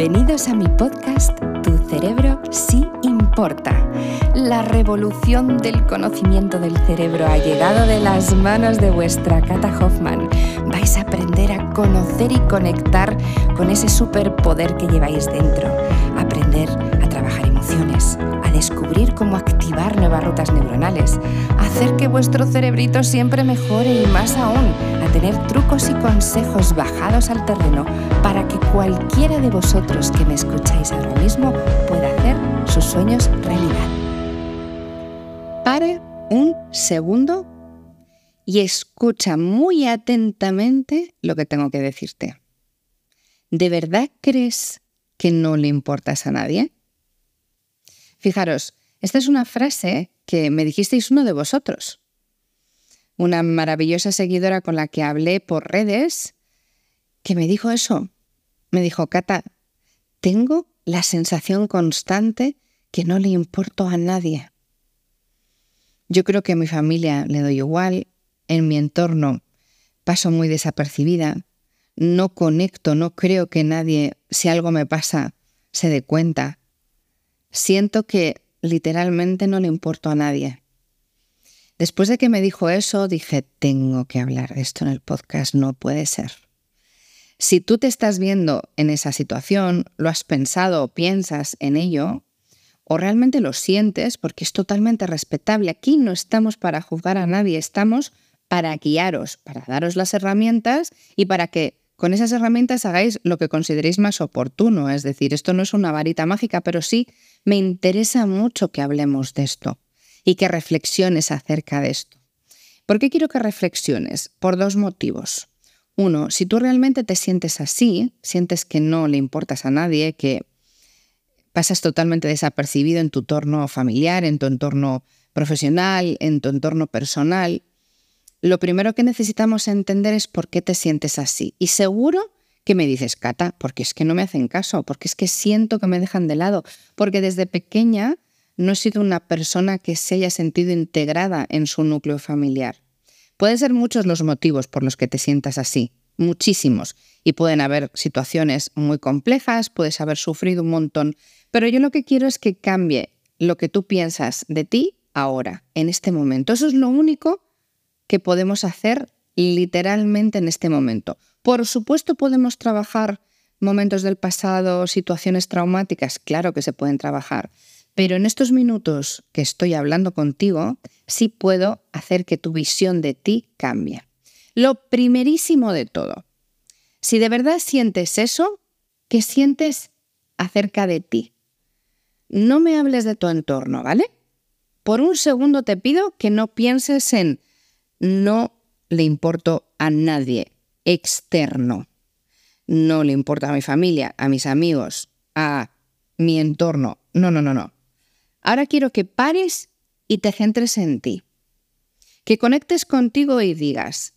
Bienvenidos a mi podcast Tu cerebro sí importa. La revolución del conocimiento del cerebro ha llegado de las manos de vuestra Kata Hoffman. Vais a aprender a conocer y conectar con ese superpoder que lleváis dentro. Aprender a trabajar emociones, a descubrir cómo activar nuevas rutas neuronales, a hacer que vuestro cerebrito siempre mejore y más aún, a tener trucos y consejos bajados al terreno para cualquiera de vosotros que me escucháis ahora mismo pueda hacer sus sueños realidad. Pare un segundo y escucha muy atentamente lo que tengo que decirte. ¿De verdad crees que no le importas a nadie? Fijaros, esta es una frase que me dijisteis uno de vosotros. Una maravillosa seguidora con la que hablé por redes que me dijo eso. Me dijo, Cata, tengo la sensación constante que no le importo a nadie. Yo creo que a mi familia le doy igual, en mi entorno paso muy desapercibida, no conecto, no creo que nadie, si algo me pasa, se dé cuenta. Siento que literalmente no le importo a nadie. Después de que me dijo eso, dije, tengo que hablar esto en el podcast, no puede ser. Si tú te estás viendo en esa situación, lo has pensado o piensas en ello, o realmente lo sientes, porque es totalmente respetable. Aquí no estamos para juzgar a nadie, estamos para guiaros, para daros las herramientas y para que con esas herramientas hagáis lo que consideréis más oportuno. Es decir, esto no es una varita mágica, pero sí me interesa mucho que hablemos de esto y que reflexiones acerca de esto. ¿Por qué quiero que reflexiones? Por dos motivos. Uno, si tú realmente te sientes así, sientes que no le importas a nadie, que pasas totalmente desapercibido en tu entorno familiar, en tu entorno profesional, en tu entorno personal, lo primero que necesitamos entender es por qué te sientes así. Y seguro que me dices, Cata, porque es que no me hacen caso, porque es que siento que me dejan de lado, porque desde pequeña no he sido una persona que se haya sentido integrada en su núcleo familiar. Pueden ser muchos los motivos por los que te sientas así, muchísimos, y pueden haber situaciones muy complejas, puedes haber sufrido un montón, pero yo lo que quiero es que cambie lo que tú piensas de ti ahora, en este momento. Eso es lo único que podemos hacer literalmente en este momento. Por supuesto podemos trabajar momentos del pasado, situaciones traumáticas, claro que se pueden trabajar, pero en estos minutos que estoy hablando contigo, sí puedo hacer que tu visión de ti cambie. Lo primerísimo de todo, si de verdad sientes eso, ¿qué sientes acerca de ti? No me hables de tu entorno, ¿vale? Por un segundo te pido que no pienses en no le importo a nadie externo. No le importa a mi familia, a mis amigos, a mi entorno. No, no, no, no. Ahora quiero que pares y te centres en ti. Que conectes contigo y digas,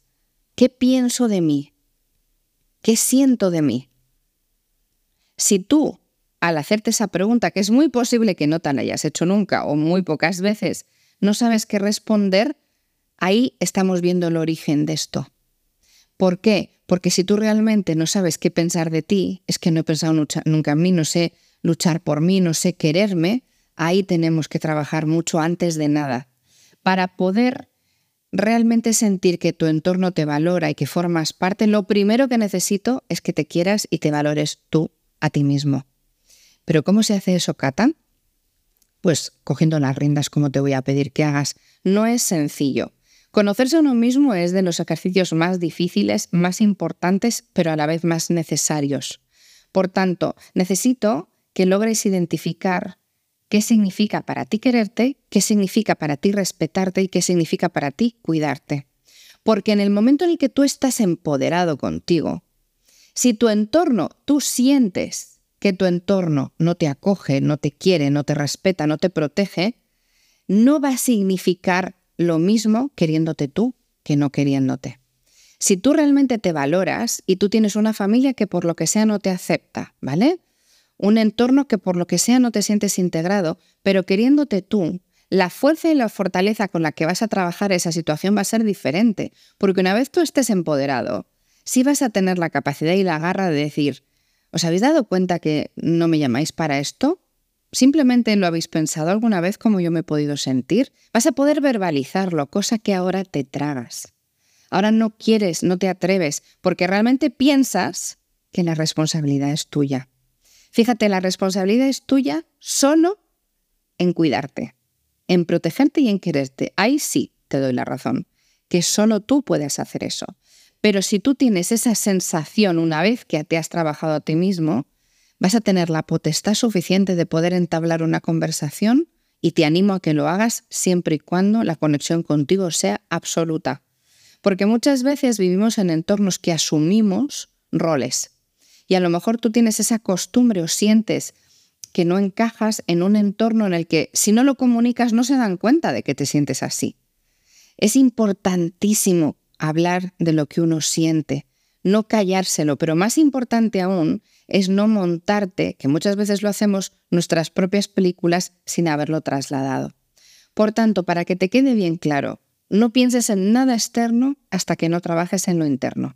¿qué pienso de mí? ¿Qué siento de mí? Si tú, al hacerte esa pregunta, que es muy posible que no te la hayas hecho nunca o muy pocas veces, no sabes qué responder, ahí estamos viendo el origen de esto. ¿Por qué? Porque si tú realmente no sabes qué pensar de ti, es que no he pensado nunca en mí, no sé luchar por mí, no sé quererme, Ahí tenemos que trabajar mucho antes de nada para poder realmente sentir que tu entorno te valora y que formas parte, lo primero que necesito es que te quieras y te valores tú a ti mismo. Pero ¿cómo se hace eso, Cata? Pues cogiendo las riendas como te voy a pedir que hagas. No es sencillo. Conocerse a uno mismo es de los ejercicios más difíciles, más importantes, pero a la vez más necesarios. Por tanto, necesito que logres identificar qué significa para ti quererte, qué significa para ti respetarte y qué significa para ti cuidarte. Porque en el momento en el que tú estás empoderado contigo, si tu entorno, tú sientes que tu entorno no te acoge, no te quiere, no te respeta, no te protege, no va a significar lo mismo queriéndote tú que no queriéndote. Si tú realmente te valoras y tú tienes una familia que por lo que sea no te acepta, ¿vale? Un entorno que por lo que sea no te sientes integrado, pero queriéndote tú, la fuerza y la fortaleza con la que vas a trabajar esa situación va a ser diferente, porque una vez tú estés empoderado, sí vas a tener la capacidad y la garra de decir, ¿Os habéis dado cuenta que no me llamáis para esto? ¿Simplemente lo habéis pensado alguna vez como yo me he podido sentir? Vas a poder verbalizarlo, cosa que ahora te tragas. Ahora no quieres, no te atreves, porque realmente piensas que la responsabilidad es tuya. Fíjate, la responsabilidad es tuya solo en cuidarte, en protegerte y en quererte. Ahí sí te doy la razón, que solo tú puedes hacer eso. Pero si tú tienes esa sensación una vez que te has trabajado a ti mismo, vas a tener la potestad suficiente de poder entablar una conversación y te animo a que lo hagas siempre y cuando la conexión contigo sea absoluta. Porque muchas veces vivimos en entornos que asumimos roles. Y a lo mejor tú tienes esa costumbre o sientes que no encajas en un entorno en el que si no lo comunicas no se dan cuenta de que te sientes así. Es importantísimo hablar de lo que uno siente, no callárselo, pero más importante aún es no montarte, que muchas veces lo hacemos, nuestras propias películas sin haberlo trasladado. Por tanto, para que te quede bien claro, no pienses en nada externo hasta que no trabajes en lo interno.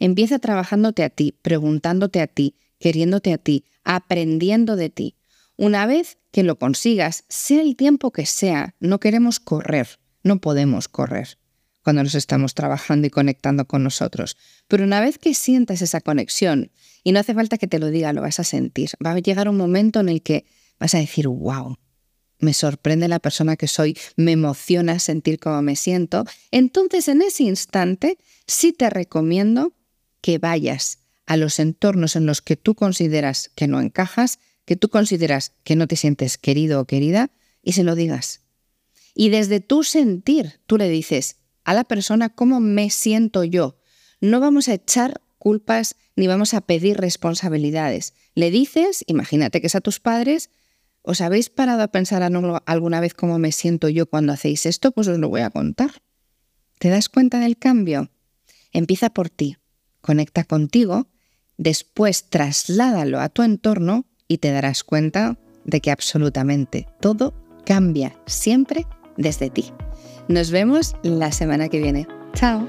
Empieza trabajándote a ti, preguntándote a ti, queriéndote a ti, aprendiendo de ti. Una vez que lo consigas, sea el tiempo que sea, no queremos correr, no podemos correr cuando nos estamos trabajando y conectando con nosotros. Pero una vez que sientas esa conexión, y no hace falta que te lo diga, lo vas a sentir, va a llegar un momento en el que vas a decir, wow, me sorprende la persona que soy, me emociona sentir cómo me siento, entonces en ese instante sí te recomiendo que vayas a los entornos en los que tú consideras que no encajas, que tú consideras que no te sientes querido o querida, y se lo digas. Y desde tu sentir, tú le dices, a la persona cómo me siento yo. No vamos a echar culpas ni vamos a pedir responsabilidades. Le dices, imagínate que es a tus padres, ¿os habéis parado a pensar alguna vez cómo me siento yo cuando hacéis esto? Pues os lo voy a contar. ¿Te das cuenta del cambio? Empieza por ti, conecta contigo, después trasládalo a tu entorno y te darás cuenta de que absolutamente todo cambia siempre desde ti. Nos vemos la semana que viene. Chao.